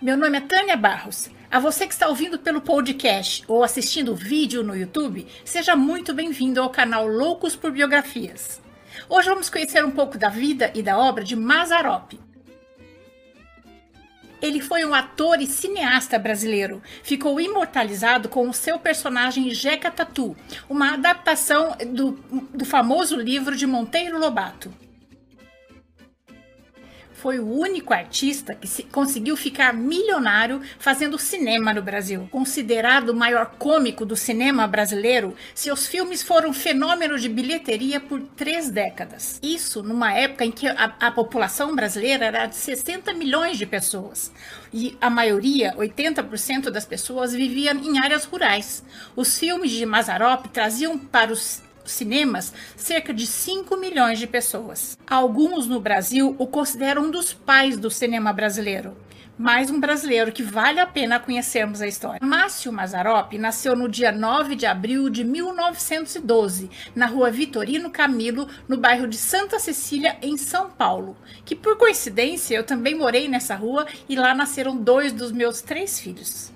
Meu nome é Tânia Barros. A você que está ouvindo pelo podcast ou assistindo o vídeo no YouTube, seja muito bem-vindo ao canal Loucos por Biografias. Hoje vamos conhecer um pouco da vida e da obra de Mazarop. Ele foi um ator e cineasta brasileiro. Ficou imortalizado com o seu personagem Jeca Tatu, uma adaptação do, do famoso livro de Monteiro Lobato foi o único artista que se, conseguiu ficar milionário fazendo cinema no Brasil. Considerado o maior cômico do cinema brasileiro, seus filmes foram fenômeno de bilheteria por três décadas. Isso numa época em que a, a população brasileira era de 60 milhões de pessoas. E a maioria, 80% das pessoas, viviam em áreas rurais. Os filmes de Mazarop traziam para os cinemas cerca de 5 milhões de pessoas. Alguns no Brasil o consideram um dos pais do cinema brasileiro. Mais um brasileiro que vale a pena conhecermos a história. Márcio Mazarop nasceu no dia 9 de abril de 1912, na rua Vitorino Camilo, no bairro de Santa Cecília, em São Paulo. Que por coincidência eu também morei nessa rua e lá nasceram dois dos meus três filhos.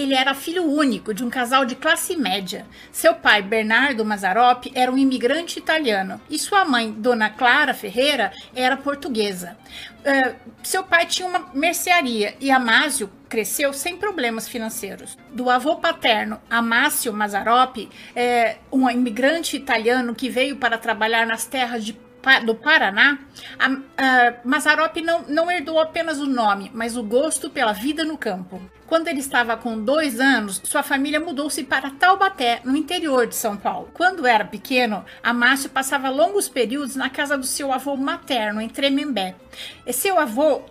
Ele era filho único de um casal de classe média. Seu pai, Bernardo Mazarop, era um imigrante italiano e sua mãe, Dona Clara Ferreira, era portuguesa. Uh, seu pai tinha uma mercearia e Amásio cresceu sem problemas financeiros. Do avô paterno, Amácio Mazarop, é, um imigrante italiano que veio para trabalhar nas terras de do Paraná, a, a não, não herdou apenas o nome, mas o gosto pela vida no campo. Quando ele estava com dois anos, sua família mudou-se para Taubaté, no interior de São Paulo. Quando era pequeno, Amácio passava longos períodos na casa do seu avô materno, em Tremembé. E seu avô,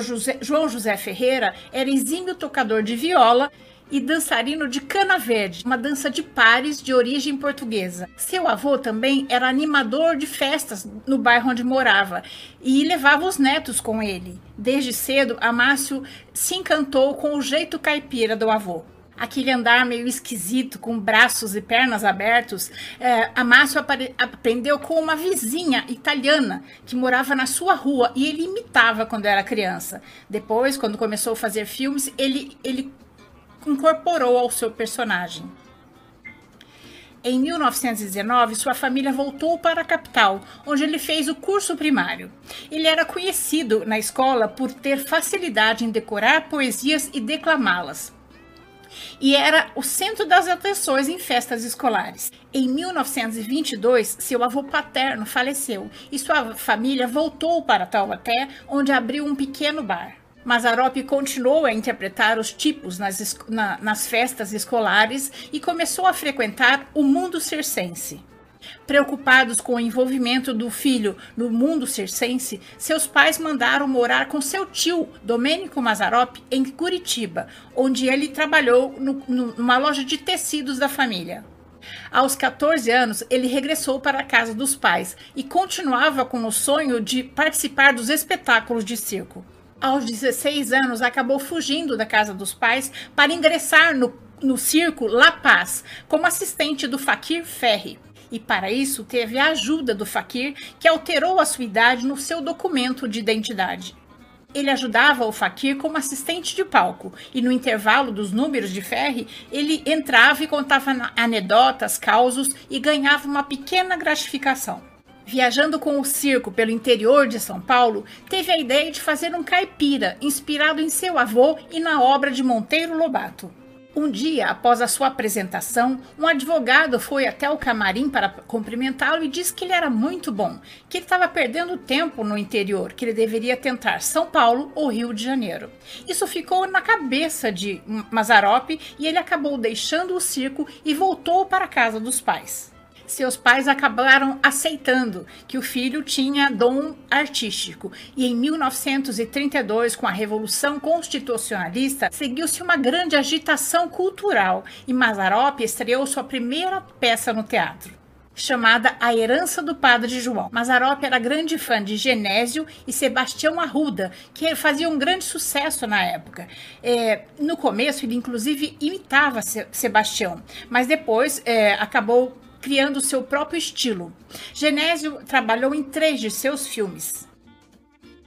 José, João José Ferreira, era exímio tocador de viola e dançarino de cana verde, uma dança de pares de origem portuguesa. Seu avô também era animador de festas no bairro onde morava e levava os netos com ele. Desde cedo, Amácio se encantou com o jeito caipira do avô aquele andar meio esquisito, com braços e pernas abertos, é, Amácio aprendeu com uma vizinha italiana que morava na sua rua e ele imitava quando era criança. Depois, quando começou a fazer filmes, ele, ele incorporou ao seu personagem. Em 1919, sua família voltou para a capital, onde ele fez o curso primário. Ele era conhecido na escola por ter facilidade em decorar poesias e declamá-las. E era o centro das atenções em festas escolares. Em 1922, seu avô paterno faleceu e sua família voltou para Taubaté, onde abriu um pequeno bar. Mazarop continuou a interpretar os tipos nas, na, nas festas escolares e começou a frequentar o mundo circense. Preocupados com o envolvimento do filho no mundo circense, seus pais mandaram morar com seu tio, Domênico Mazarop, em Curitiba, onde ele trabalhou no, numa loja de tecidos da família. Aos 14 anos, ele regressou para a casa dos pais e continuava com o sonho de participar dos espetáculos de circo aos 16 anos, acabou fugindo da casa dos pais para ingressar no, no circo La Paz como assistente do Fakir Ferri. E para isso teve a ajuda do Fakir, que alterou a sua idade no seu documento de identidade. Ele ajudava o Fakir como assistente de palco, e no intervalo dos números de Ferri, ele entrava e contava anedotas, causos e ganhava uma pequena gratificação viajando com o circo pelo interior de São Paulo, teve a ideia de fazer um caipira inspirado em seu avô e na obra de Monteiro Lobato. Um dia, após a sua apresentação, um advogado foi até o camarim para cumprimentá-lo e disse que ele era muito bom, que ele estava perdendo tempo no interior, que ele deveria tentar São Paulo ou Rio de Janeiro. Isso ficou na cabeça de Mazarop e ele acabou deixando o circo e voltou para a casa dos pais seus pais acabaram aceitando que o filho tinha dom artístico. E em 1932, com a Revolução Constitucionalista, seguiu-se uma grande agitação cultural e Mazarop estreou sua primeira peça no teatro chamada A Herança do Padre João. Mazarop era grande fã de Genésio e Sebastião Arruda, que faziam um grande sucesso na época. É, no começo, ele inclusive imitava Sebastião, mas depois é, acabou criando seu próprio estilo. Genésio trabalhou em três de seus filmes.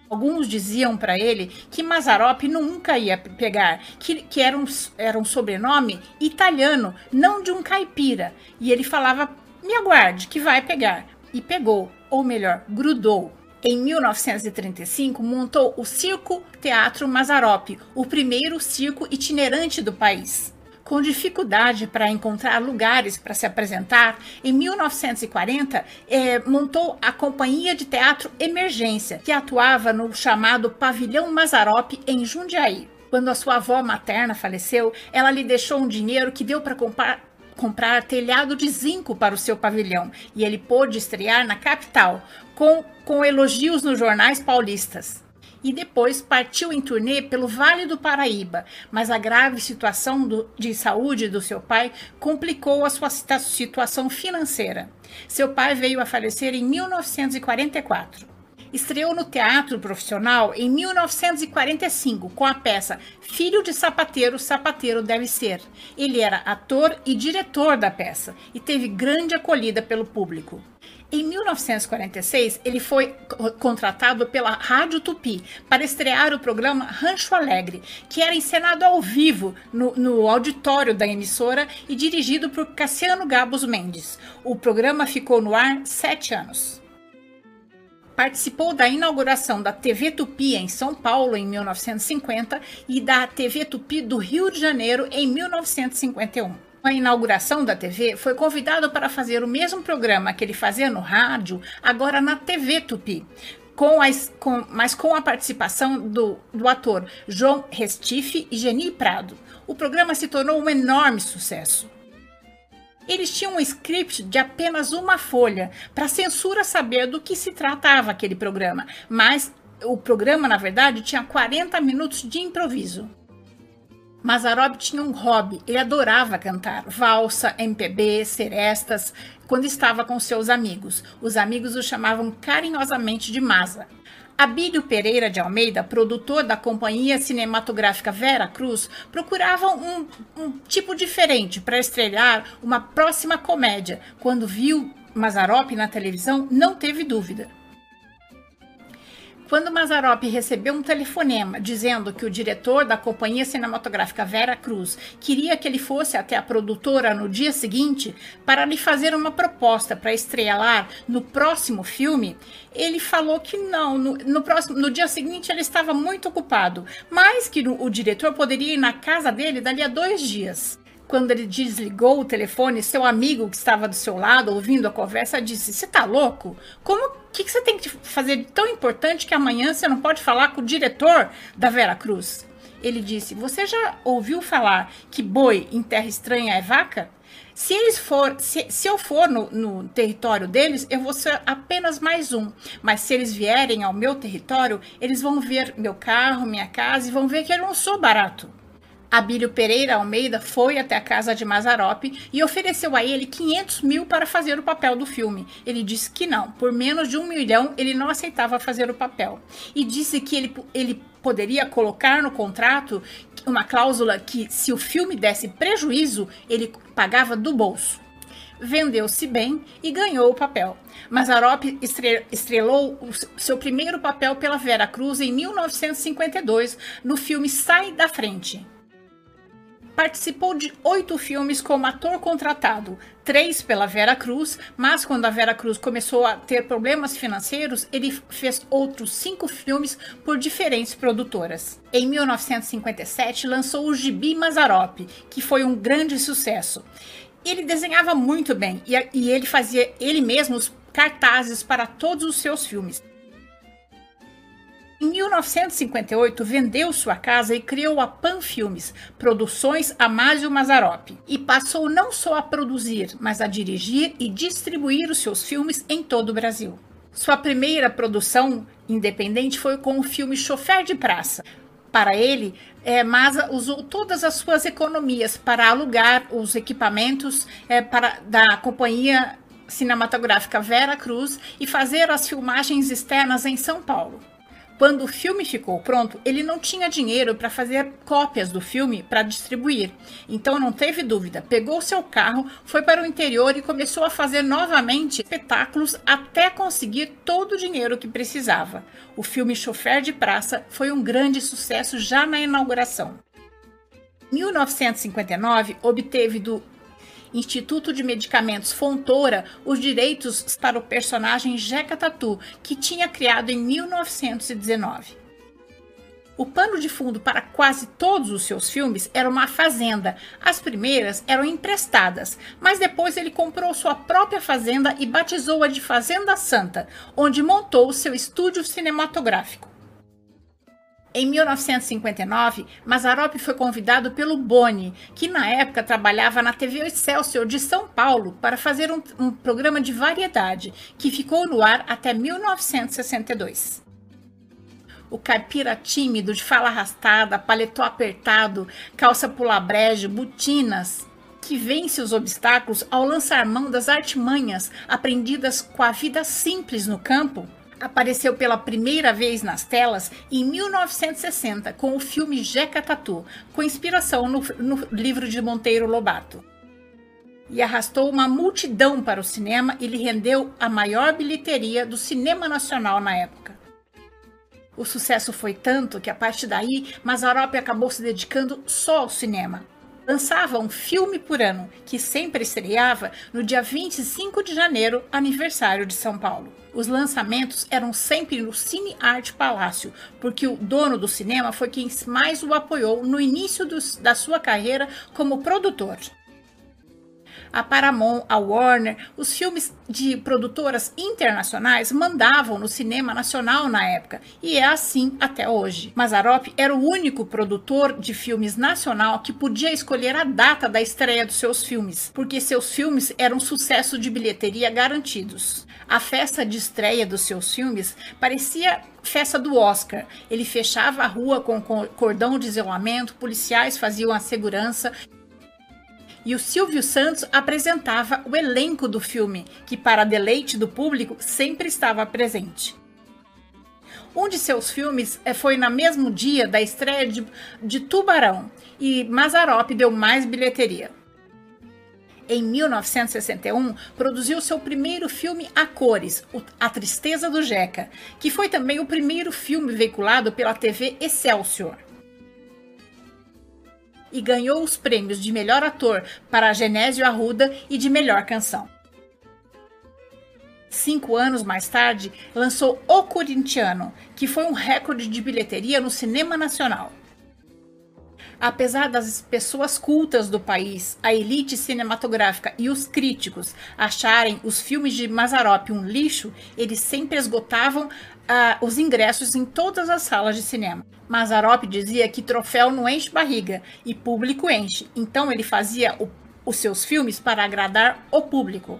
Alguns diziam para ele que Mazarop nunca ia pegar, que, que era, um, era um sobrenome italiano, não de um caipira. E ele falava: me aguarde, que vai pegar. E pegou, ou melhor, grudou. Em 1935, montou o Circo Teatro Mazarop, o primeiro circo itinerante do país com dificuldade para encontrar lugares para se apresentar, em 1940 é, montou a Companhia de Teatro Emergência, que atuava no chamado Pavilhão Mazarop, em Jundiaí. Quando a sua avó materna faleceu, ela lhe deixou um dinheiro que deu para comprar comprar telhado de zinco para o seu pavilhão e ele pôde estrear na capital, com, com elogios nos jornais paulistas e depois partiu em turnê pelo Vale do Paraíba, mas a grave situação do, de saúde do seu pai complicou a sua situação financeira. Seu pai veio a falecer em 1944. Estreou no teatro profissional em 1945 com a peça Filho de Sapateiro, Sapateiro Deve Ser. Ele era ator e diretor da peça e teve grande acolhida pelo público. Em 1946, ele foi contratado pela Rádio Tupi para estrear o programa Rancho Alegre, que era encenado ao vivo no, no auditório da emissora e dirigido por Cassiano Gabos Mendes. O programa ficou no ar sete anos. Participou da inauguração da TV Tupi em São Paulo em 1950 e da TV Tupi do Rio de Janeiro em 1951 a inauguração da TV, foi convidado para fazer o mesmo programa que ele fazia no rádio, agora na TV Tupi. Com a, com, mas com a participação do, do ator João Restife e Geni Prado. O programa se tornou um enorme sucesso. Eles tinham um script de apenas uma folha, para a censura saber do que se tratava aquele programa, mas o programa, na verdade, tinha 40 minutos de improviso. Mazarop tinha um hobby, ele adorava cantar valsa, MPB, serestas, quando estava com seus amigos. Os amigos o chamavam carinhosamente de Maza. Abílio Pereira de Almeida, produtor da companhia cinematográfica Vera Cruz, procurava um, um tipo diferente para estrelar uma próxima comédia. Quando viu Mazarop na televisão, não teve dúvida. Quando Mazarop recebeu um telefonema dizendo que o diretor da companhia cinematográfica Vera Cruz queria que ele fosse até a produtora no dia seguinte para lhe fazer uma proposta para estrelar no próximo filme, ele falou que não. No, no, próximo, no dia seguinte ele estava muito ocupado, mas que o diretor poderia ir na casa dele dali a dois dias quando ele desligou o telefone, seu amigo que estava do seu lado, ouvindo a conversa, disse: Você tá louco? Como que, que você tem que fazer de tão importante que amanhã você não pode falar com o diretor da Vera Cruz? Ele disse: Você já ouviu falar que boi em terra estranha é vaca? Se eles for, se, se eu for no, no, território deles, eu vou ser apenas mais um. Mas se eles vierem ao meu território, eles vão ver meu carro, minha casa e vão ver que eu não sou barato. Abílio Pereira Almeida foi até a casa de Mazarop e ofereceu a ele 500 mil para fazer o papel do filme. Ele disse que não, por menos de um milhão ele não aceitava fazer o papel. E disse que ele, ele poderia colocar no contrato uma cláusula que, se o filme desse prejuízo, ele pagava do bolso vendeu-se bem e ganhou o papel. Mazarop estrelou seu primeiro papel pela Vera Cruz em 1952 no filme Sai da Frente. Participou de oito filmes como ator contratado, três pela Vera Cruz, mas quando a Vera Cruz começou a ter problemas financeiros, ele fez outros cinco filmes por diferentes produtoras. Em 1957, lançou o Gibi Mazarop, que foi um grande sucesso. Ele desenhava muito bem e, e ele fazia ele mesmo os cartazes para todos os seus filmes. Em 1958, vendeu sua casa e criou a Pan Filmes, Produções Amásio Mazarop, e passou não só a produzir, mas a dirigir e distribuir os seus filmes em todo o Brasil. Sua primeira produção independente foi com o filme Chofer de Praça. Para ele, é, Maza usou todas as suas economias para alugar os equipamentos é, para, da companhia cinematográfica Vera Cruz e fazer as filmagens externas em São Paulo. Quando o filme ficou pronto, ele não tinha dinheiro para fazer cópias do filme para distribuir. Então não teve dúvida, pegou seu carro, foi para o interior e começou a fazer novamente espetáculos até conseguir todo o dinheiro que precisava. O filme Chofer de Praça foi um grande sucesso já na inauguração. Em 1959, obteve do Instituto de Medicamentos Fontoura os direitos para o personagem Jeca Tatu, que tinha criado em 1919. O pano de fundo para quase todos os seus filmes era uma fazenda. As primeiras eram emprestadas, mas depois ele comprou sua própria fazenda e batizou-a de Fazenda Santa, onde montou seu estúdio cinematográfico. Em 1959, Mazarop foi convidado pelo Boni, que na época trabalhava na TV Excelsior de São Paulo, para fazer um, um programa de variedade, que ficou no ar até 1962. O caipira tímido, de fala arrastada, paletó apertado, calça pula-brejo, botinas, que vence os obstáculos ao lançar mão das artimanhas aprendidas com a vida simples no campo, apareceu pela primeira vez nas telas em 1960 com o filme Jeca Tatu, com inspiração no, no livro de Monteiro Lobato. E arrastou uma multidão para o cinema e lhe rendeu a maior bilheteria do cinema nacional na época. O sucesso foi tanto que a partir daí Mazarop acabou se dedicando só ao cinema, lançava um filme por ano, que sempre estreava no dia 25 de janeiro, aniversário de São Paulo. Os lançamentos eram sempre no Cine Arte Palácio, porque o dono do cinema foi quem mais o apoiou no início da sua carreira como produtor a Paramount, a Warner, os filmes de produtoras internacionais mandavam no cinema nacional na época, e é assim até hoje. Mazarop era o único produtor de filmes nacional que podia escolher a data da estreia dos seus filmes, porque seus filmes eram sucesso de bilheteria garantidos. A festa de estreia dos seus filmes parecia festa do Oscar. Ele fechava a rua com cordão de isolamento, policiais faziam a segurança e o Silvio Santos apresentava o elenco do filme, que, para deleite do público, sempre estava presente. Um de seus filmes eh, foi no mesmo dia da estreia de, de Tubarão, e Mazarop deu mais bilheteria. Em 1961, produziu seu primeiro filme a cores, A Tristeza do Jeca, que foi também o primeiro filme veiculado pela TV Excelsior e ganhou os prêmios de melhor ator para Genésio Arruda e de melhor canção. Cinco anos mais tarde, lançou O Corintiano, que foi um recorde de bilheteria no cinema nacional. Apesar das pessoas cultas do país, a elite cinematográfica e os críticos acharem os filmes de Mazarop um lixo, eles sempre esgotavam os ingressos em todas as salas de cinema. Mazarop dizia que troféu não enche barriga e público enche, então ele fazia o, os seus filmes para agradar o público.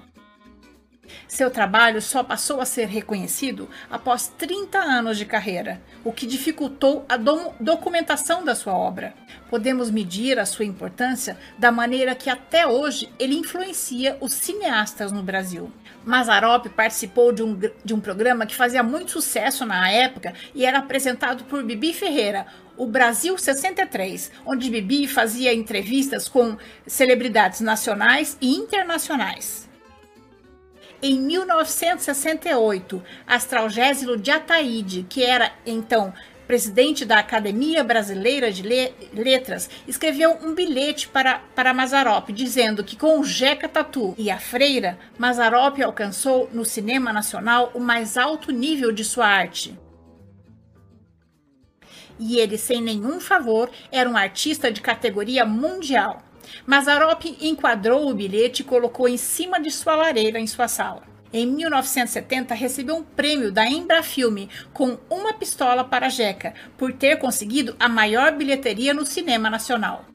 Seu trabalho só passou a ser reconhecido após 30 anos de carreira, o que dificultou a do documentação da sua obra. Podemos medir a sua importância da maneira que até hoje ele influencia os cineastas no Brasil. Mazarop participou de um, de um programa que fazia muito sucesso na época e era apresentado por Bibi Ferreira, o Brasil 63, onde Bibi fazia entrevistas com celebridades nacionais e internacionais. Em 1968, Astralgésilo de Ataíde, que era então presidente da Academia Brasileira de Letras, escreveu um bilhete para, para Mazarop, dizendo que com o Jeca Tatu e a Freira, Mazarop alcançou no cinema nacional o mais alto nível de sua arte. E ele, sem nenhum favor, era um artista de categoria mundial. Mazarop enquadrou o bilhete e colocou em cima de sua lareira em sua sala. Em 1970, recebeu um prêmio da Embrafilme com uma pistola para Jeca, por ter conseguido a maior bilheteria no cinema nacional.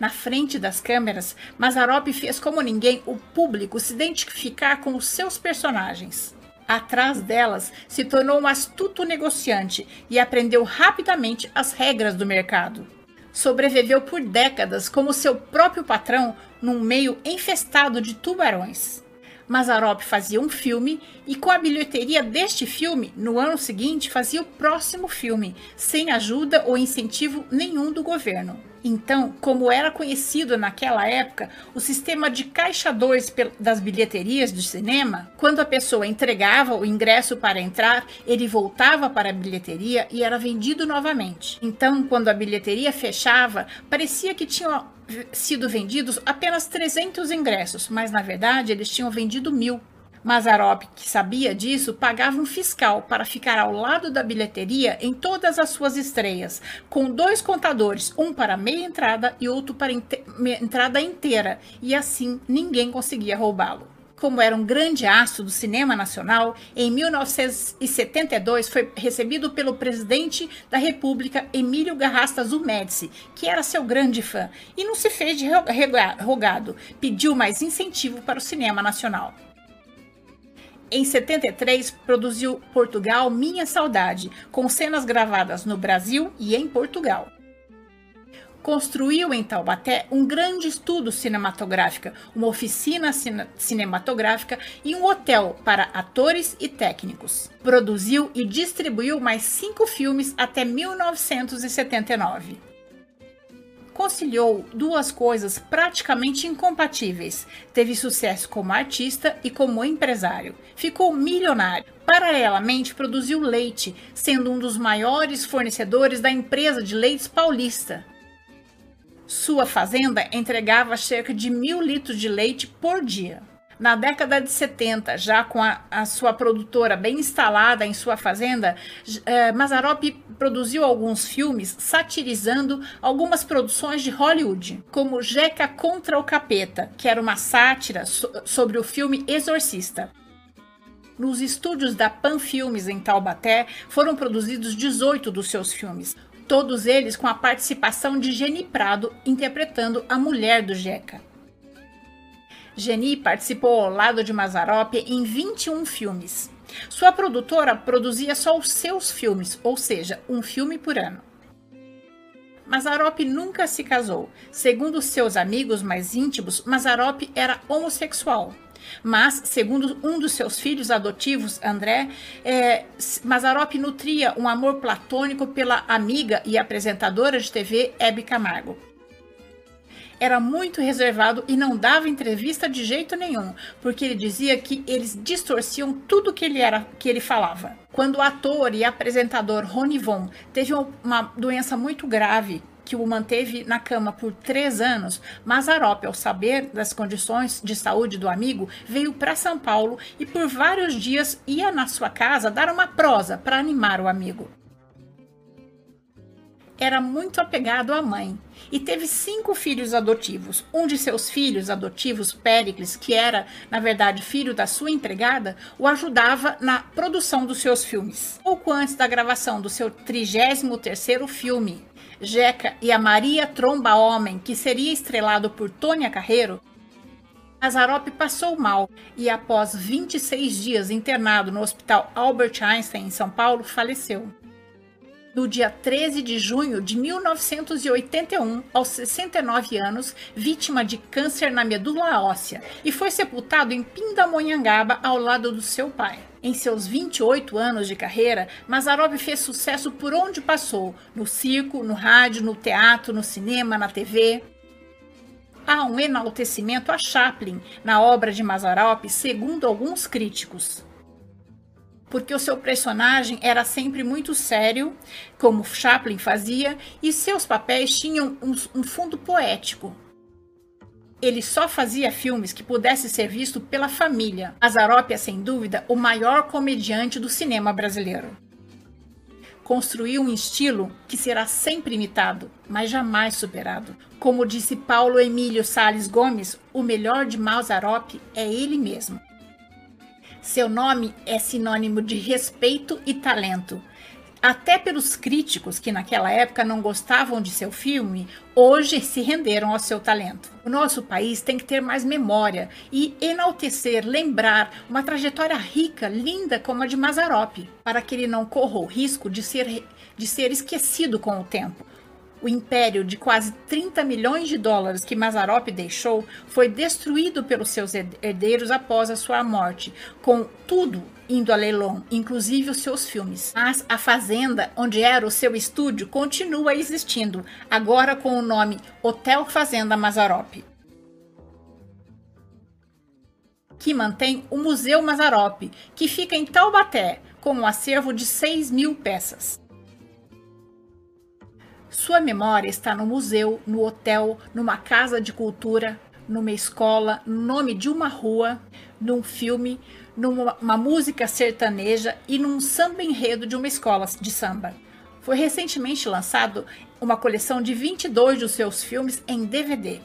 Na frente das câmeras, Mazarop fez como ninguém o público se identificar com os seus personagens. Atrás delas, se tornou um astuto negociante e aprendeu rapidamente as regras do mercado. Sobreviveu por décadas como seu próprio patrão num meio infestado de tubarões. Mazarop fazia um filme e com a bilheteria deste filme, no ano seguinte fazia o próximo filme, sem ajuda ou incentivo nenhum do governo. Então, como era conhecido naquela época, o sistema de caixa 2 das bilheterias de cinema, quando a pessoa entregava o ingresso para entrar, ele voltava para a bilheteria e era vendido novamente. Então, quando a bilheteria fechava, parecia que tinham sido vendidos apenas 300 ingressos, mas na verdade eles tinham vendido mil. Mazarop, que sabia disso, pagava um fiscal para ficar ao lado da bilheteria em todas as suas estreias, com dois contadores, um para meia entrada e outro para entrada inteira, e assim ninguém conseguia roubá-lo. Como era um grande astro do cinema nacional, em 1972 foi recebido pelo presidente da República, Emílio Garrastazu Médici, que era seu grande fã, e não se fez de rogado, pediu mais incentivo para o cinema nacional. Em 73, produziu Portugal Minha Saudade, com cenas gravadas no Brasil e em Portugal. Construiu em Taubaté um grande estudo cinematográfico, uma oficina cine cinematográfica e um hotel para atores e técnicos. Produziu e distribuiu mais cinco filmes até 1979 conciliou duas coisas praticamente incompatíveis. Teve sucesso como artista e como empresário. Ficou milionário. Paralelamente, produziu leite, sendo um dos maiores fornecedores da empresa de leites paulista. Sua fazenda entregava cerca de mil litros de leite por dia. Na década de 70, já com a, a sua produtora bem instalada em sua fazenda, eh, produziu alguns filmes satirizando algumas produções de Hollywood, como Jeca contra o Capeta, que era uma sátira so sobre o filme Exorcista. Nos estúdios da Pan Filmes em Taubaté foram produzidos 18 dos seus filmes, todos eles com a participação de Jenny Prado interpretando a mulher do Jeca. Geni participou ao lado de Mazarop em 21 filmes. Sua produtora produzia só os seus filmes, ou seja, um filme por ano. Mazarop nunca se casou. Segundo seus amigos mais íntimos, Mazarop era homossexual. Mas, segundo um dos seus filhos adotivos, André, é, Mazarop nutria um amor platônico pela amiga e apresentadora de TV Hebe Camargo era muito reservado e não dava entrevista de jeito nenhum, porque ele dizia que eles distorciam tudo que ele era que ele falava. Quando o ator e apresentador Rony Von teve uma doença muito grave que o manteve na cama por três anos, Mazarop, ao saber das condições de saúde do amigo, veio para São Paulo e por vários dias ia na sua casa dar uma prosa para animar o amigo era muito apegado à mãe e teve cinco filhos adotivos. Um de seus filhos adotivos, Péricles, que era, na verdade, filho da sua empregada, o ajudava na produção dos seus filmes. Pouco antes da gravação do seu 33º filme, Jeca e a Maria Tromba Homem, que seria estrelado por Tônia Carreiro, Azarop passou mal e, após 26 dias internado no Hospital Albert Einstein, em São Paulo, faleceu no dia 13 de junho de 1981, aos 69 anos, vítima de câncer na medula óssea, e foi sepultado em Pindamonhangaba ao lado do seu pai. Em seus 28 anos de carreira, Mazarov fez sucesso por onde passou, no circo, no rádio, no teatro, no cinema, na TV. Há um enaltecimento a Chaplin na obra de Mazarop, segundo alguns críticos porque o seu personagem era sempre muito sério, como Chaplin fazia, e seus papéis tinham um, um fundo poético. Ele só fazia filmes que pudessem ser vistos pela família. Azarop é, sem dúvida, o maior comediante do cinema brasileiro. Construiu um estilo que será sempre imitado, mas jamais superado. Como disse Paulo Emílio Sales Gomes, o melhor de Mazarop é ele mesmo. Seu nome é sinônimo de respeito e talento. Até pelos críticos que naquela época não gostavam de seu filme, hoje se renderam ao seu talento. O nosso país tem que ter mais memória e enaltecer, lembrar uma trajetória rica, linda como a de Mazarop, para que ele não corra o risco de ser, de ser esquecido com o tempo. O império de quase 30 milhões de dólares que Mazarop deixou foi destruído pelos seus herdeiros após a sua morte, com tudo indo a leilão, inclusive os seus filmes. Mas a fazenda, onde era o seu estúdio, continua existindo, agora com o nome Hotel Fazenda Mazarop. Que mantém o Museu Mazarop, que fica em Taubaté, com um acervo de 6 mil peças. Sua memória está no museu, no hotel, numa casa de cultura, numa escola, no nome de uma rua, num filme, numa música sertaneja e num samba enredo de uma escola de samba. Foi recentemente lançado uma coleção de 22 dos seus filmes em DVD.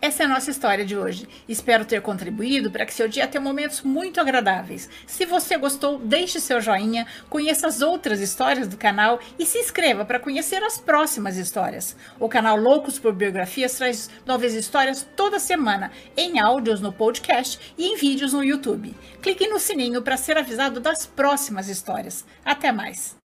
Essa é a nossa história de hoje. Espero ter contribuído para que seu dia tenha momentos muito agradáveis. Se você gostou, deixe seu joinha, conheça as outras histórias do canal e se inscreva para conhecer as próximas histórias. O canal Loucos por Biografias traz novas histórias toda semana, em áudios no podcast e em vídeos no YouTube. Clique no sininho para ser avisado das próximas histórias. Até mais!